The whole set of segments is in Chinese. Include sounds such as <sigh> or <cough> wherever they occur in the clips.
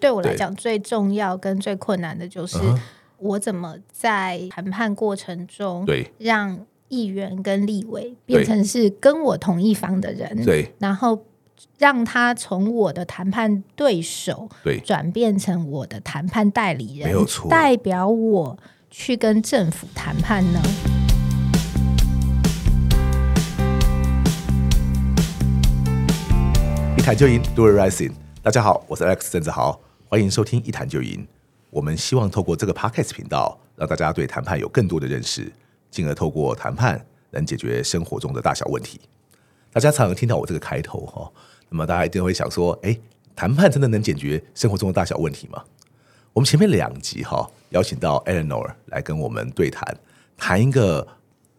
对我来讲，最重要跟最困难的就是我怎么在谈判过程中，对，让议员跟立委变成是跟我同一方的人，对，然后让他从我的谈判对手，对，转变成我的谈判代理人，没有错，代表我去跟政府谈判呢。一谈就赢，Do it rising。大家好，我是 Alex 郑子豪。欢迎收听一谈就赢。我们希望透过这个 Podcast 频道，让大家对谈判有更多的认识，进而透过谈判能解决生活中的大小问题。大家常常听到我这个开头哈，那么大家一定会想说：哎，谈判真的能解决生活中的大小问题吗？我们前面两集哈，邀请到 Eleanor 来跟我们对谈，谈一个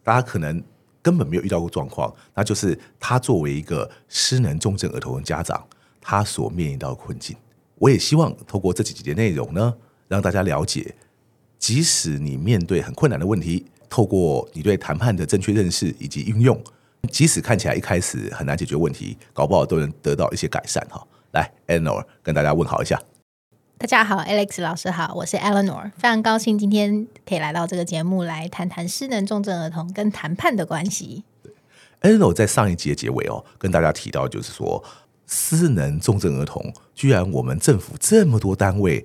大家可能根本没有遇到过状况，那就是他作为一个失能重症儿童的家长，他所面临到的困境。我也希望透过这几集的内容呢，让大家了解，即使你面对很困难的问题，透过你对谈判的正确认识以及运用，即使看起来一开始很难解决问题，搞不好都能得到一些改善哈。来，Eleanor 跟大家问好一下。大家好，Alex 老师好，我是 Eleanor，非常高兴今天可以来到这个节目来谈谈失能重症儿童跟谈判的关系。Eleanor 在上一集的结尾哦，跟大家提到就是说。失能重症儿童，居然我们政府这么多单位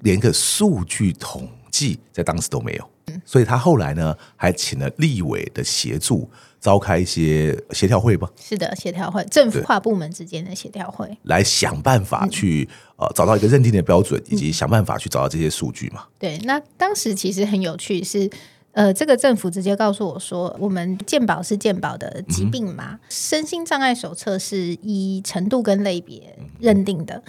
连个数据统计在当时都没有，所以他后来呢还请了立委的协助，召开一些协调会吧？是的，协调会，政府跨部门之间的协调会，来想办法去呃找到一个认定的标准，以及想办法去找到这些数据嘛。对，那当时其实很有趣是。呃，这个政府直接告诉我说，我们健保是健保的疾病嘛，嗯、身心障碍手册是依程度跟类别认定的。嗯、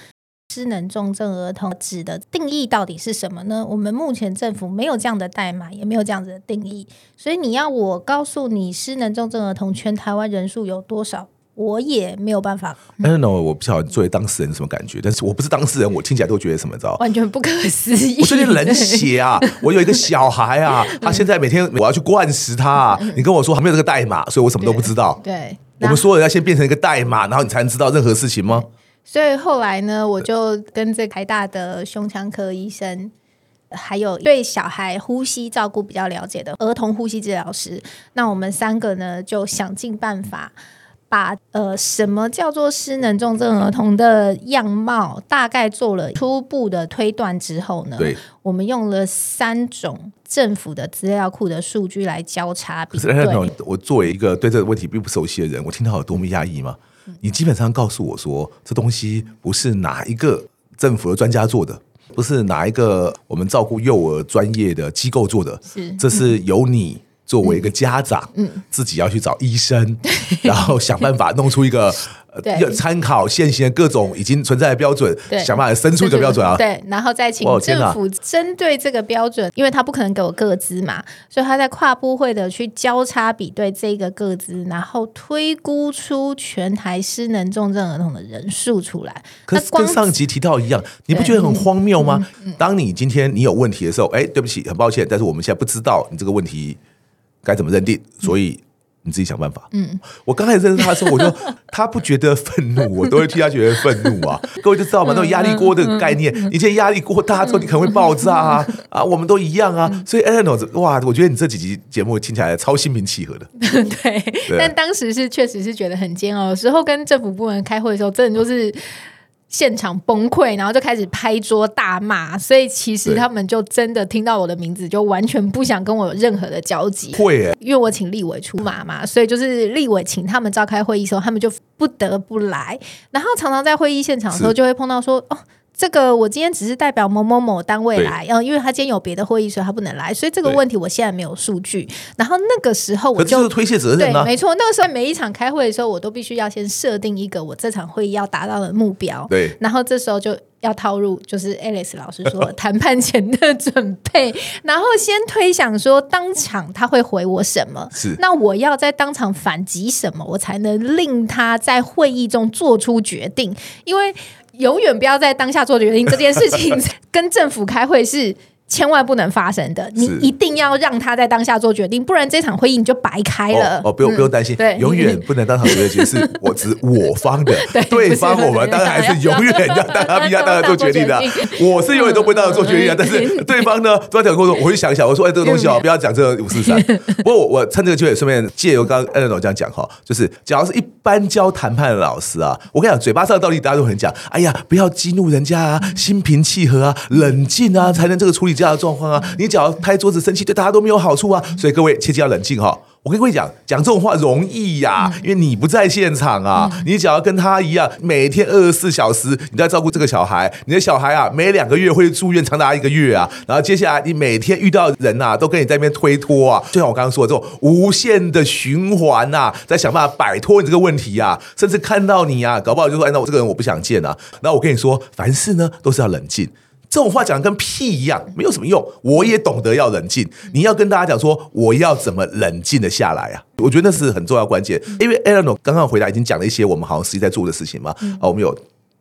失能重症儿童指的定义到底是什么呢？我们目前政府没有这样的代码，也没有这样子的定义，所以你要我告诉你，失能重症儿童全台湾人数有多少？我也没有办法。嗯、no，我不晓得作为当事人什么感觉，但是我不是当事人，我听起来都觉得什么，知道完全不可思议。我最近冷血啊！<laughs> 我有一个小孩啊，他现在每天我要去灌食他。你跟我说还没有这个代码，所以我什么都不知道。对，对我们所有人要先变成一个代码，然后你才能知道任何事情吗？所以后来呢，我就跟这台大的胸腔科医生，还有对小孩呼吸照顾比较了解的儿童呼吸治疗师，那我们三个呢就想尽办法。把呃，什么叫做失能重症儿童的样貌大概做了初步的推断之后呢，对，我们用了三种政府的资料库的数据来交叉比对。我作为一个对这个问题并不熟悉的人，我听到有多么压抑吗？你基本上告诉我说，这东西不是哪一个政府的专家做的，不是哪一个我们照顾幼儿专业的机构做的，是，这是 <laughs> 由你。作为一个家长，嗯，自己要去找医生，<laughs> 然后想办法弄出一个要参考现行的各种已经存在的标准，想办法伸出一个标准啊。对，然后再请政府针对这个标准，因为他不可能给我个资嘛，所以他在跨部会的去交叉比对这个个资，然后推估出全台失能重症儿童的人数出来。可是跟上集提到一样，你不觉得很荒谬吗？当你今天你有问题的时候，哎，对不起，很抱歉，但是我们现在不知道你这个问题。该怎么认定？所以你自己想办法。嗯，我刚开始认识他的时候，我就 <laughs> 他不觉得愤怒，我都会替他觉得愤怒啊。<laughs> 各位就知道嘛，那种压力锅的概念，你现在压力锅大之后，你可能会爆炸啊啊！我们都一样啊。所以 Eleanor 哇，我觉得你这几集节目听起来超心平气和的。<laughs> 对，对但当时是确实是觉得很煎熬。有时候跟政府部门开会的时候，真的就是。现场崩溃，然后就开始拍桌大骂，所以其实他们就真的听到我的名字，就完全不想跟我有任何的交集。会，因为我请立委出马嘛，所以就是立委请他们召开会议的时候，他们就不得不来。然后常常在会议现场的时候，就会碰到说哦。这个我今天只是代表某某某单位来，嗯，因为他今天有别的会议，所以他不能来，所以这个问题我现在没有数据。然后那个时候我就推卸责任对，没错，那个时候每一场开会的时候，我都必须要先设定一个我这场会议要达到的目标。对，然后这时候就要套入，就是 Alice 老师说谈判前的准备，<laughs> 然后先推想说当场他会回我什么，是。那我要在当场反击什么，我才能令他在会议中做出决定，因为。永远不要在当下做决定这件事情，<laughs> 跟政府开会是千万不能发生的，你一定要让他在当下做决定，不然这场会议你就白开了。哦，哦不用、嗯、不用担心，对，永远不能当场做决定，<laughs> 是我指我方的，<laughs> 对，对方我们当然还是永远要当他逼他当然做决定的。我是永远都不会当场做决定啊，但是对方呢，都在讲过说，我会想一想，我说哎，这个东西哦，不要讲这个五四三。<laughs> 不过我我趁这个机会顺便借由刚刚 Eleanor 这样讲哈，就是假如是一般教谈判的老师啊，我跟你讲，嘴巴上的道理大家都很讲，哎呀，不要激怒人家啊，心平气和啊，冷静啊，才能这个处理这样的状况啊。你只要拍桌子生气，对大家都没有好处啊！所以各位切记要冷静哈。我跟各位讲，讲这种话容易呀，因为你不在现场啊。你只要跟他一样，每天二十四小时你在照顾这个小孩，你的小孩啊，每两个月会住院长达一个月啊。然后接下来你每天遇到人呐，都跟你在那边推脱啊，就像我刚刚说的这种无限的循环呐，在想办法摆脱你这个问题啊。甚至看到你啊，搞不好就说：“哎，那我这个人我不想见啊。”那我跟你说，凡事呢都是要冷静。这种话讲的跟屁一样，没有什么用。我也懂得要冷静。你要跟大家讲说，我要怎么冷静的下来啊？我觉得那是很重要关键。因为 Eleanor 刚刚回答已经讲了一些我们好像实际在做的事情嘛。啊，我们有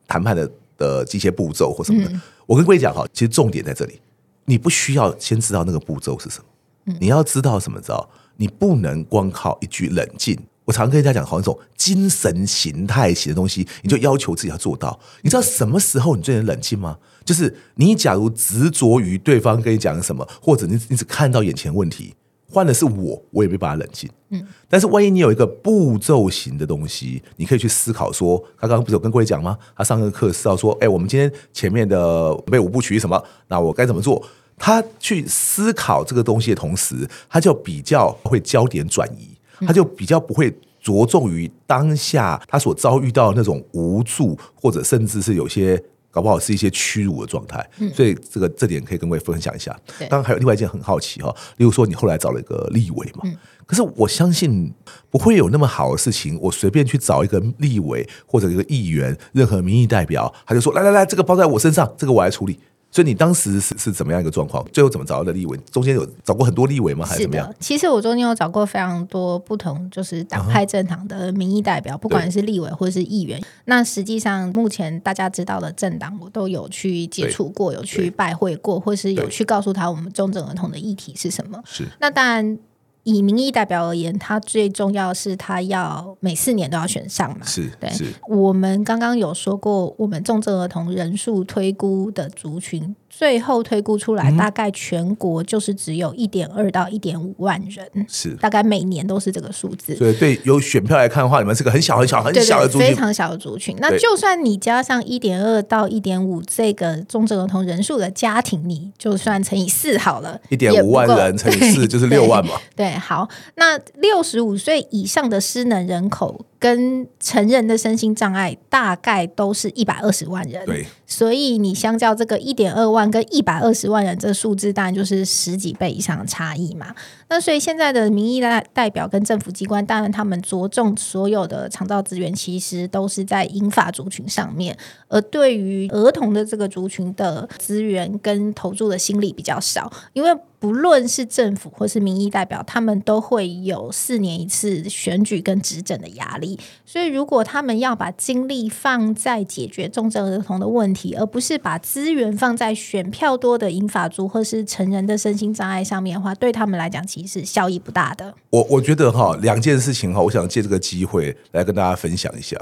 谈判的的这些步骤或什么的。我跟各位讲哈，其实重点在这里，你不需要先知道那个步骤是什么，你要知道什么？知道？你不能光靠一句冷静。我常跟大家讲，好像这种精神形态型的东西，你就要求自己要做到。你知道什么时候你最能冷静吗？就是你假如执着于对方跟你讲什么，或者你你只看到眼前问题，换的是我，我也没办法冷静。嗯，但是万一你有一个步骤型的东西，你可以去思考说，他刚刚不是有跟各位讲吗？他上个课是要说，哎，我们今天前面的准备五部曲什么？那我该怎么做？他去思考这个东西的同时，他就比较会焦点转移。他就比较不会着重于当下他所遭遇到的那种无助，或者甚至是有些搞不好是一些屈辱的状态。所以这个这点可以跟各位分享一下。当然还有另外一件很好奇哈，例如说你后来找了一个立委嘛，可是我相信不会有那么好的事情，我随便去找一个立委或者一个议员，任何民意代表，他就说来来来，这个包在我身上，这个我来处理。所以你当时是是怎么样一个状况？最后怎么找到的立委？中间有找过很多立委吗？还是怎么样？其实我中间有找过非常多不同，就是党派政党的民意代表，不管是立委或是议员。那实际上目前大家知道的政党，我都有去接触过，有去拜会过，或是有去告诉他我们中正儿童的议题是什么。是。那当然。以民意代表而言，他最重要的是他要每四年都要选上嘛。是，对。我们刚刚有说过，我们重症儿童人数推估的族群。最后推估出来，大概全国就是只有一点二到一点五万人，是大概每年都是这个数字。所以对有选票来看的话，你们是个很小很小很小的族群，非常小的族群。那就算你加上一点二到一点五这个重症儿童人数的家庭，你就算乘以四好了，一点五万人乘以四就是六万嘛。对，好，那六十五岁以上的失能人口。跟成人的身心障碍大概都是一百二十万人，对，所以你相较这个一点二万跟一百二十万人，这数字当然就是十几倍以上的差异嘛。那所以现在的民意代代表跟政府机关，当然他们着重所有的长照资源，其实都是在英法族群上面，而对于儿童的这个族群的资源跟投注的心力比较少，因为。不论是政府或是民意代表，他们都会有四年一次选举跟执政的压力。所以，如果他们要把精力放在解决重症儿童的问题，而不是把资源放在选票多的银发族或是成人的身心障碍上面的话，对他们来讲，其效益不大的。我我觉得哈，两件事情哈，我想借这个机会来跟大家分享一下。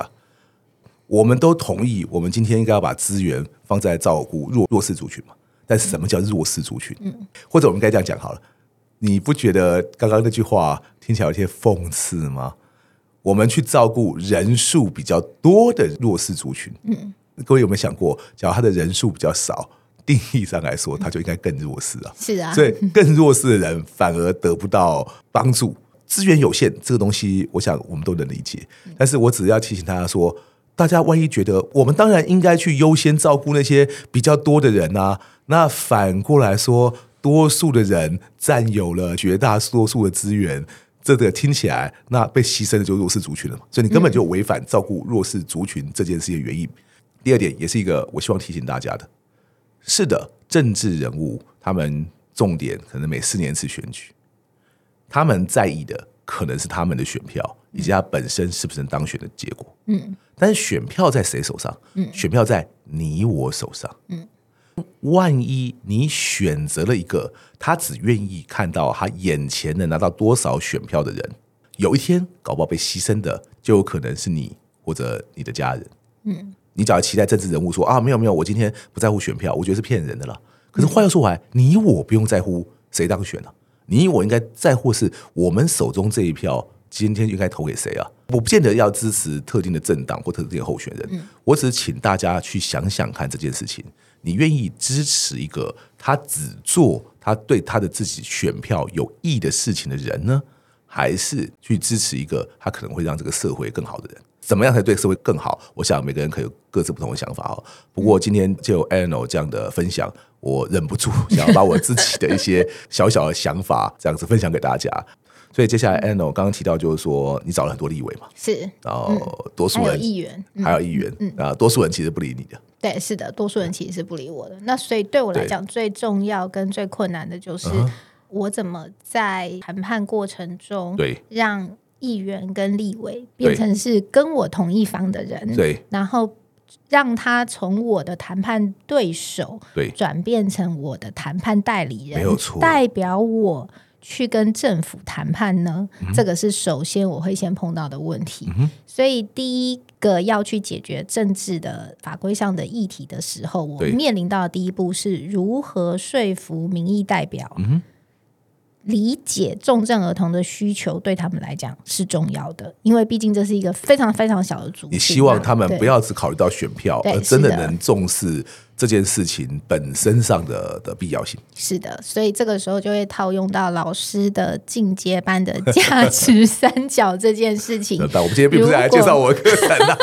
我们都同意，我们今天应该要把资源放在照顾弱弱势族群嘛。但是什么叫弱势族群？嗯，或者我们该这样讲好了，你不觉得刚刚那句话听起来有些讽刺吗？我们去照顾人数比较多的弱势族群，嗯，各位有没有想过，假如他的人数比较少，定义上来说，他就应该更弱势啊？是啊，所以更弱势的人反而得不到帮助，资源有限，这个东西我想我们都能理解。但是我只要提醒大家说，大家万一觉得我们当然应该去优先照顾那些比较多的人啊。那反过来说，多数的人占有了绝大多数的资源，这个听起来，那被牺牲的就是弱势族群了嘛？所以你根本就违反照顾弱势族群这件事的原因。第二点，也是一个我希望提醒大家的，是的，政治人物他们重点可能每四年一次选举，他们在意的可能是他们的选票以及他本身是不是能当选的结果。嗯，但是选票在谁手上？嗯，选票在你我手上。嗯。万一你选择了一个他只愿意看到他眼前能拿到多少选票的人，有一天搞不好被牺牲的就有可能是你或者你的家人。嗯，你只要期待政治人物说啊，没有没有，我今天不在乎选票，我觉得是骗人的了。可是话又说回来，你我不用在乎谁当选了，你我应该在乎是我们手中这一票。今天应该投给谁啊？我不见得要支持特定的政党或特定的候选人，我只是请大家去想想看这件事情。你愿意支持一个他只做他对他的自己选票有益的事情的人呢，还是去支持一个他可能会让这个社会更好的人？怎么样才对社会更好？我想每个人可以有各自不同的想法哦。不过今天就 Eleanor 这样的分享，我忍不住想要把我自己的一些小小的想法这样子分享给大家。所以接下来，Eleanor 刚刚提到就是说，你找了很多立委嘛，是，然后多数人议员，还有议员，嗯，啊，多数人其实不理你的，对，是的，多数人其实是不理我的。那所以对我来讲，最重要跟最困难的就是，我怎么在谈判过程中，对，让议员跟立委变成是跟我同一方的人，对，然后让他从我的谈判对手，对，转变成我的谈判代理人，没有错，代表我。去跟政府谈判呢？嗯、这个是首先我会先碰到的问题。嗯、所以第一个要去解决政治的法规上的议题的时候，我面临到的第一步是如何说服民意代表理解重症儿童的需求，对他们来讲是重要的。因为毕竟这是一个非常非常小的组织，你希望他们不要只考虑到选票，而真的能重视。这件事情本身上的的必要性是的，所以这个时候就会套用到老师的进阶班的价值三角这件事情。<laughs> 但我们今天并不是来介绍我的课程的。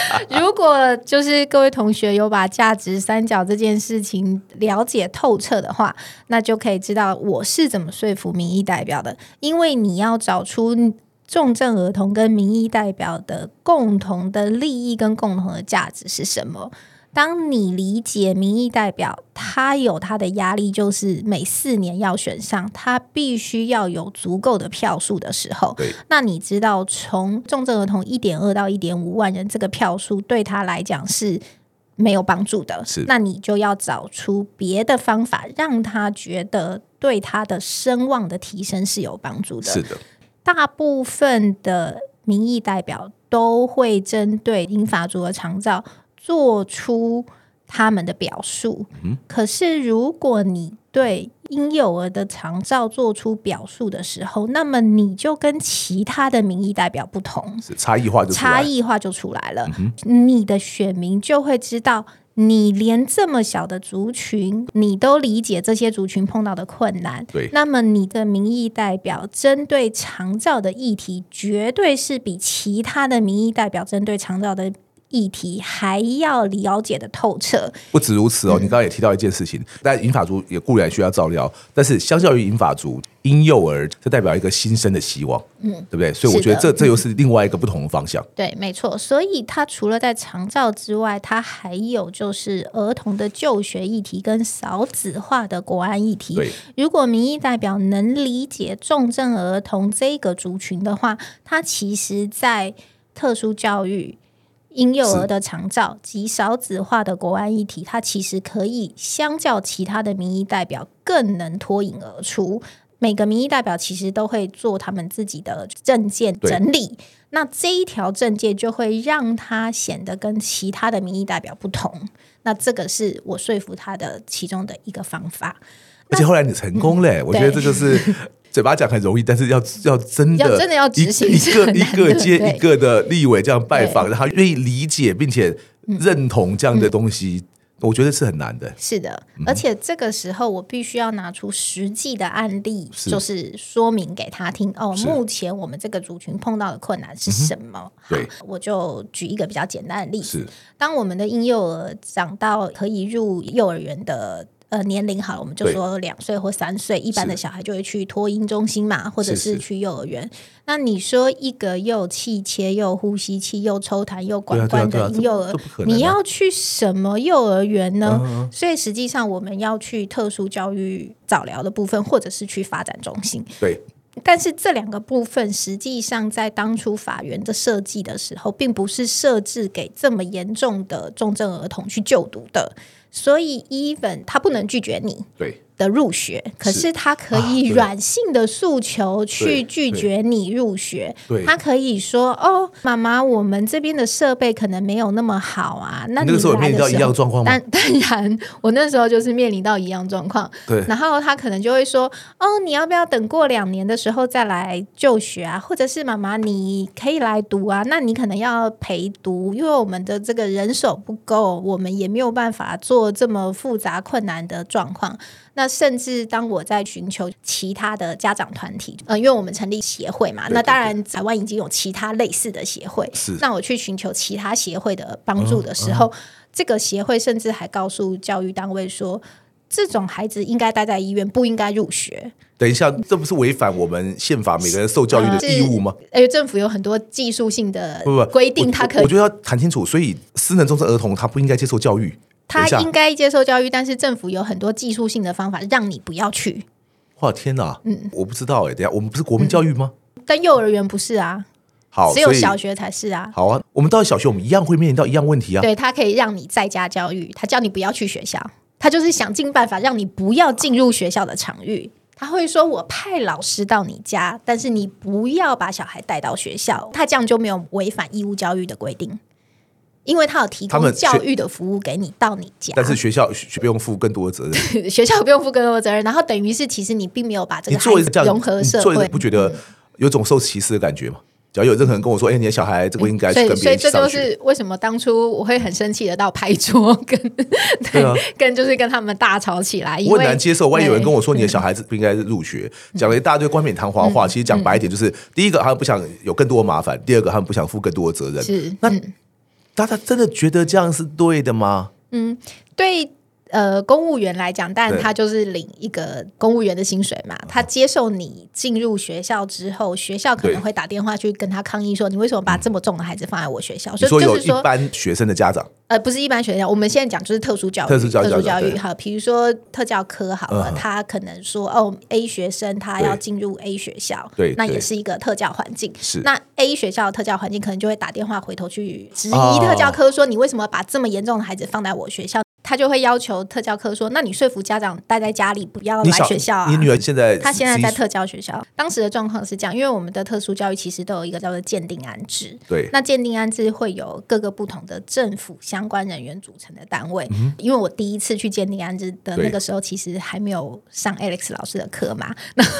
<laughs> 如果就是各位同学有把价值三角这件事情了解透彻的话，那就可以知道我是怎么说服民意代表的。因为你要找出重症儿童跟民意代表的共同的利益跟共同的价值是什么。当你理解民意代表，他有他的压力，就是每四年要选上，他必须要有足够的票数的时候，那你知道从重症儿童一点二到一点五万人这个票数对他来讲是没有帮助的，是，那你就要找出别的方法，让他觉得对他的声望的提升是有帮助的。是的，大部分的民意代表都会针对英法族的长照。做出他们的表述，嗯，可是如果你对婴幼儿的长照做出表述的时候，那么你就跟其他的民意代表不同，差异化就差异化就出来了。嗯，你的选民就会知道，你连这么小的族群，你都理解这些族群碰到的困难。对，那么你的民意代表针对长照的议题，绝对是比其他的民意代表针对长照的。议题还要了解的透彻。不止如此哦，嗯、你刚刚也提到一件事情，但银发族也固然需要照料，但是相较于银发族，婴幼儿这代表一个新生的希望，嗯，对不对？所以我觉得这这又是另外一个不同的方向。对，没错。所以他除了在长照之外，他还有就是儿童的就学议题跟少子化的国安议题。对，如果民意代表能理解重症儿童这个族群的话，他其实在特殊教育。婴幼儿的长照及少子化的国安议题，它其实可以相较其他的民意代表更能脱颖而出。每个民意代表其实都会做他们自己的证件整理，那这一条证件就会让他显得跟其他的民意代表不同。那这个是我说服他的其中的一个方法。而且后来你成功嘞，嗯，我觉得这就是。嘴巴讲很容易，但是要要真的，要真的要执行一个一个接一个的立委这样拜访，然后愿意理解并且认同这样的东西，嗯、我觉得是很难的。是的，而且这个时候我必须要拿出实际的案例，就是说明给他听。哦，目前我们这个族群碰到的困难是什么？对、嗯，我就举一个比较简单的例子：当我们的婴幼儿长到可以入幼儿园的。呃，年龄好了，我们就说两岁或三岁，一般的小孩就会去托婴中心嘛，或者是去幼儿园。那你说一个又气切又呼吸器又抽痰又管灌的婴幼儿，你要去什么幼儿园呢？嗯？所以实际上我们要去特殊教育早疗的部分，或者是去发展中心。对，但是这两个部分实际上在当初法源的设计的时候，并不是设置给这么严重的重症儿童去就读的。所以 even 他不能拒绝你。对。的入学，可是他可以软性的诉求去拒绝你入学。他可以说：“哦，妈妈，我们这边的设备可能没有那么好啊。”那你那个时候面临到一样状况吗？当 <laughs> 当然，我那时候就是面临到一样状况。对，然后他可能就会说：“哦，你要不要等过两年的时候再来就学啊？或者是妈妈，你可以来读啊？那你可能要陪读，因为我们的这个人手不够，我们也没有办法做这么复杂困难的状况。”那甚至当我在寻求其他的家长团体，呃，因为我们成立协会嘛，对对对，那当然台湾已经有其他类似的协会。是，那我去寻求其他协会的帮助的时候，嗯嗯、这个协会甚至还告诉教育单位说，这种孩子应该待在医院，不应该入学。等一下，这不是违反我们宪法每个人受教育的义务吗？而且政府有很多技术性的规定，他可以，我觉得要谈清楚。所以，私人重症儿童他不应该接受教育。他应该接受教育，但是政府有很多技术性的方法让你不要去。哇，天哪！嗯，我不知道哎。等下，我们不是国民教育吗？嗯、但幼儿园不是啊。好，只有小学才是啊。好啊，我们到小学，我们一样会面临到一样问题啊。对，他可以让你在家教育，他叫你不要去学校，他就是想尽办法让你不要进入学校的场域。他会说：“我派老师到你家，但是你不要把小孩带到学校。”他这样就没有违反义务教育的规定。因为他有提供教育的服务给你到你家，但是学校不用负更多的责任。<laughs> 学校不用负更多的责任，然后等于是其实你并没有把这个孩子融合社会，你不觉得有种受歧视的感觉吗？只要有任何人跟我说：“哎，你的小孩这个应该去跟别人上学。”所以，所以这就是为什么当初我会很生气的到拍桌跟 <laughs> 对、<laughs> 啊、跟就是跟他们大吵起来。我很难接受，万一有人跟我说你的小孩子不应该入学，讲了一大堆冠冕堂皇话。其实讲白一点，就是第一个他们不想有更多的麻烦，第二个他们不想负更多的责任。是那。大家真的觉得这样是对的吗？嗯，对。呃，公务员来讲，但他就是领一个公务员的薪水嘛。他接受你进入学校之后，学校可能会打电话去跟他抗议说：“你为什么把这么重的孩子放在我学校？”所以就是说，一般学生的家长，呃，不是一般学校，我们现在讲就是特殊教育，特殊教育，特殊教育哈。比如说特教科好了，他可能说哦，A 学生他要进入 A 学校，对，那也是一个特教环境。是那 A 学校的特教环境可能就会打电话回头去质疑特教科，说你为什么把这么严重的孩子放在我学校？他就会要求特教科说：“那你说服家长待在家里，不要来学校啊。”你女儿现在她现在在特教学校。当时的状况是这样，因为我们的特殊教育其实都有一个叫做鉴定安置。对，那鉴定安置会有各个不同的政府相关人员组成的单位。嗯、因为我第一次去鉴定安置的那个时候，其实还没有上 Alex 老师的课嘛，<laughs> 然后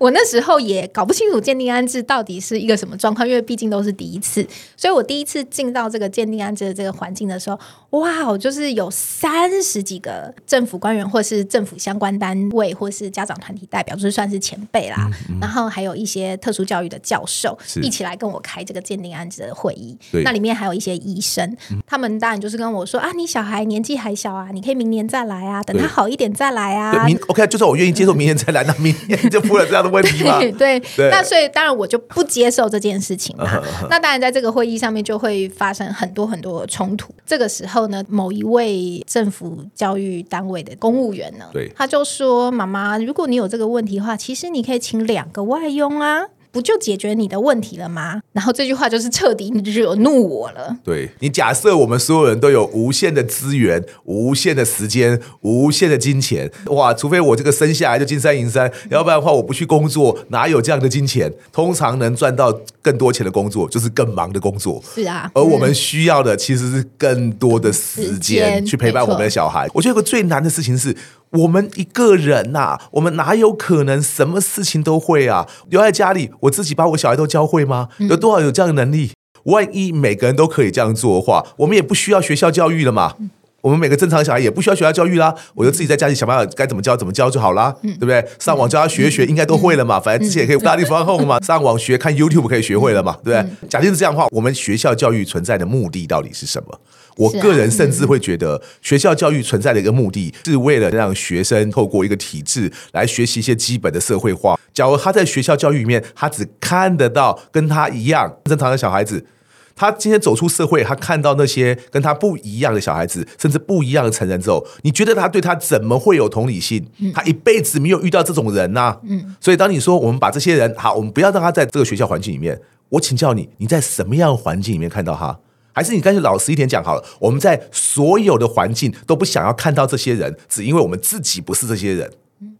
我那时候也搞不清楚鉴定安置到底是一个什么状况，因为毕竟都是第一次，所以我第一次进到这个鉴定安置的这个环境的时候，哇，我就是有。三十几个政府官员，或是政府相关单位，或是家长团体代表，就是算是前辈啦。嗯嗯、然后还有一些特殊教育的教授一起来跟我开这个鉴定案子的会议。那里面还有一些医生，嗯、他们当然就是跟我说啊，你小孩年纪还小啊，你可以明年再来啊，等他好一点再来啊。明 OK，就算我愿意接受明年再来，那明年就出了这样的问题嘛？<laughs> 对对，那所以当然我就不接受这件事情嘛。<laughs> 那当然在这个会议上面就会发生很多很多的冲突。这个时候呢，某一位政府教育单位的公务员呢，对，他就说：“妈妈，如果你有这个问题的话，其实你可以请两个外佣啊。”不就解决你的问题了吗？然后这句话就是彻底惹怒我了。对，你假设我们所有人都有无限的资源、无限的时间、无限的金钱，哇！除非我这个生下来就金山银山，要不然的话我不去工作，哪有这样的金钱？通常能赚到更多钱的工作，就是更忙的工作。是啊，而我们需要的其实是更多的时间去陪伴我们的小孩。我觉得有个最难的事情是。我们一个人呐、啊，我们哪有可能什么事情都会啊？留在家里，我自己把我小孩都教会吗？有多少有这样的能力？万一每个人都可以这样做的话，我们也不需要学校教育了嘛？我们每个正常小孩也不需要学校教育啦，我就自己在家里想办法该怎么教怎么教就好啦，对不对？上网教他学一学，应该都会了嘛。反正之前也可以 study from home 嘛，上网学看 YouTube 可以学会了嘛，对不对？假定是这样的话，我们学校教育存在的目的到底是什么？我个人甚至会觉得，学校教育存在的一个目的是为了让学生透过一个体制来学习一些基本的社会化。假如他在学校教育里面，他只看得到跟他一样正常的小孩子，他今天走出社会，他看到那些跟他不一样的小孩子，甚至不一样的成人之后，你觉得他对他怎么会有同理心？他一辈子没有遇到这种人呐。嗯，所以当你说我们把这些人好，我们不要让他在这个学校环境里面，我请教你，你在什么样的环境里面看到他？还是你干脆老实一点讲好了？我们在所有的环境都不想要看到这些人，只因为我们自己不是这些人。嗯，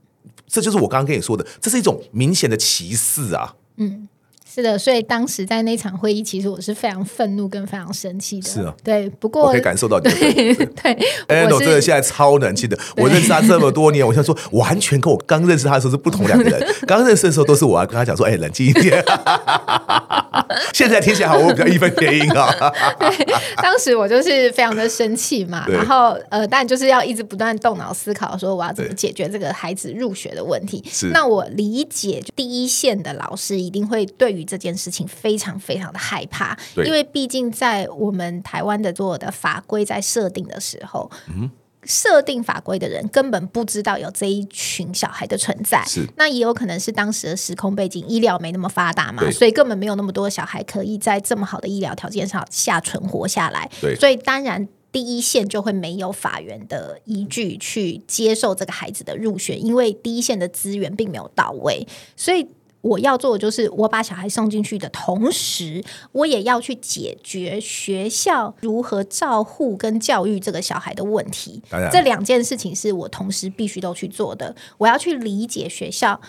这就是我刚刚跟你说的，这是一种明显的歧视啊。嗯。是的，所以当时在那场会议，其实我是非常愤怒跟非常生气的。是啊，对，不过我可以感受到你的对。<laughs> 对，哎，我真的现在超冷气的。我认识他这么多年，我想说，完全跟我刚认识他的时候是不同两个人。<laughs> 刚认识的时候，都是我要跟他讲说，哎，冷静一点。<laughs> 现在听起来好，我比较义愤填膺啊。对，当时我就是非常的生气嘛，然后呃，但就是要一直不断动脑思考，说我要怎么解决这个孩子入学的问题。是，那我理解第一线的老师一定会对于这件事情非常非常的害怕，因为毕竟在我们台湾的所有的法规在设定的时候，嗯，设定法规的人根本不知道有这一群小孩的存在。是，那也有可能是当时的时空背景，医疗没那么发达嘛，所以根本没有那么多小孩可以在这么好的医疗条件上下存活下来。对，所以当然第一线就会没有法源的依据去接受这个孩子的入学，因为第一线的资源并没有到位，所以。我要做的就是，我把小孩送进去的同时，我也要去解决学校如何照护跟教育这个小孩的问题。这两件事情是我同时必须都去做的。我要去理解学校。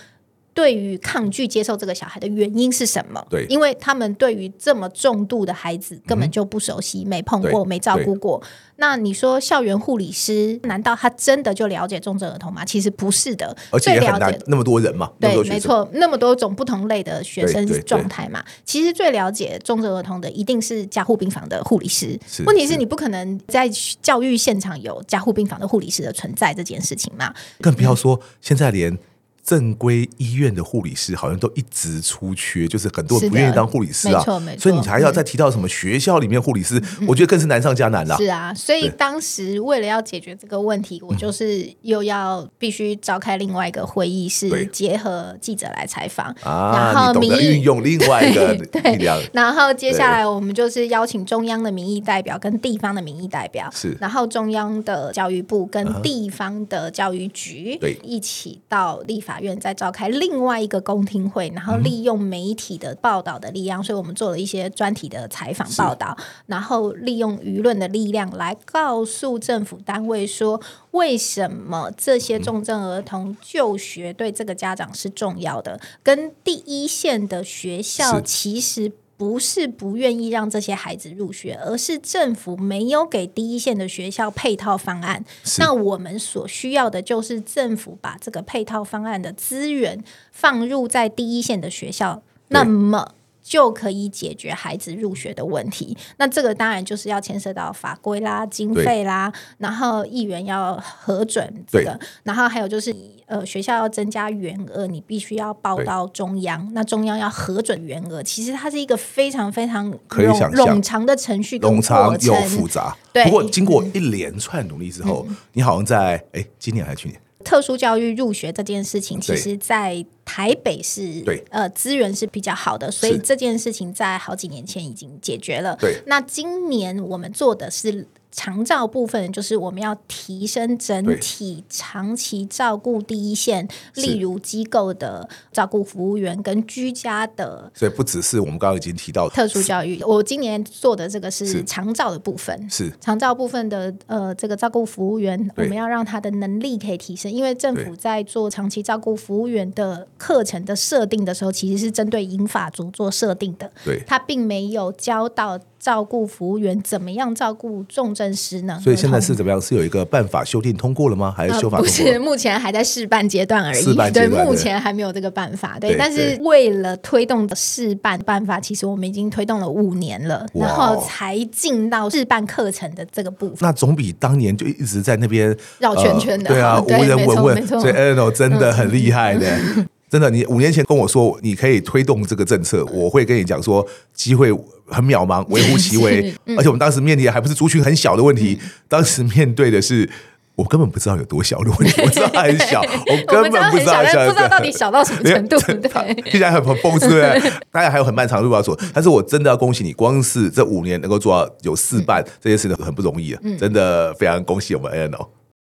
对于抗拒接受这个小孩的原因是什么？对，因为他们对于这么重度的孩子根本就不熟悉，嗯、没碰过，没照顾过。那你说校园护理师难道他真的就了解重症儿童吗？其实不是的，而且了解，那么多人嘛，对，没错，那么多种不同类的学生状态嘛。其实最了解重症儿童的一定是加护病房的护理师。问题是你不可能在教育现场有加护病房的护理师的存在这件事情嘛？更不要说现在连。正规医院的护理师好像都一直出缺，就是很多人不愿意当护理师啊，没错没错，所以你还要再提到什么学校里面护理师，嗯，我觉得更是难上加难了。是啊，所以当时为了要解决这个问题，我就是又要必须召开另外一个会议室，结合记者来采访，然后民意运用另外一个 <laughs> 力量，然后接下来我们就是邀请中央的民意代表跟地方的民意代表，是，然后中央的教育部跟地方的教育局，对，一起到立法。法院在召开另外一个公听会，然后利用媒体的报道的力量，嗯、所以我们做了一些专题的采访报道，然后利用舆论的力量来告诉政府单位说，为什么这些重症儿童就学对这个家长是重要的，跟第一线的学校其实。不是不愿意让这些孩子入学，而是政府没有给第一线的学校配套方案。那我们所需要的就是政府把这个配套方案的资源放入在第一线的学校。那么。就可以解决孩子入学的问题。那这个当然就是要牵涉到法规啦、经费啦，然后议员要核准这个，然后还有就是呃学校要增加员额，你必须要报到中央，那中央要核准员额。其实它是一个非常非常冗冗长的程序，冗长又复杂。对，不过经过一连串努力之后，嗯、你好像在哎今年还是去年？特殊教育入学这件事情，其实，在台北是对呃资源是比较好的，所以这件事情在好几年前已经解决了。对，那今年我们做的是。长照部分就是我们要提升整体长期照顾第一线，例如机构的照顾服务员跟居家的，所以不只是我们刚刚已经提到特殊教育。我今年做的这个是长照的部分，是长照部分的呃这个照顾服务员，我们要让他的能力可以提升，因为政府在做长期照顾服务员的课程的设定的时候，其实是针对银发族做设定的，对，他并没有教到。照顾服务员怎么样照顾重症失能？所以现在是怎么样？是有一个办法修订通过了吗？还是修法、呃？不是，目前还在试办阶段而已。对，目前还没有这个办法。对，对但是为了推动的试办办法，其实我们已经推动了五年了，然后才进到试办课程的这个部分。那总比当年就一直在那边绕圈圈的、呃、对啊，<laughs> 对无人闻问。所以 Eleanor 真的很厉害的。嗯真的，你五年前跟我说你可以推动这个政策，我会跟你讲说机会很渺茫，微乎其微。<laughs> 而且我们当时面临的还不是族群很小的问题，当时面对的是我根本不知道有多小的问题。我知道它很小，<laughs> 我根本不知道小，不知道到底小到什么程度。<laughs> 对，听起来很很讽刺，对不对？大家还有很漫长的路要走。但是我真的要恭喜你，光是这五年能够做到有试办这件事情很不容易啊！真的非常恭喜我们 Eleanor。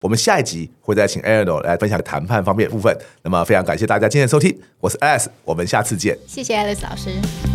我们下一集会再请 Ariano 来分享谈判方面的部分。那么非常感谢大家今天的收听，我是 Alex，我们下次见。谢谢 Alex 老师。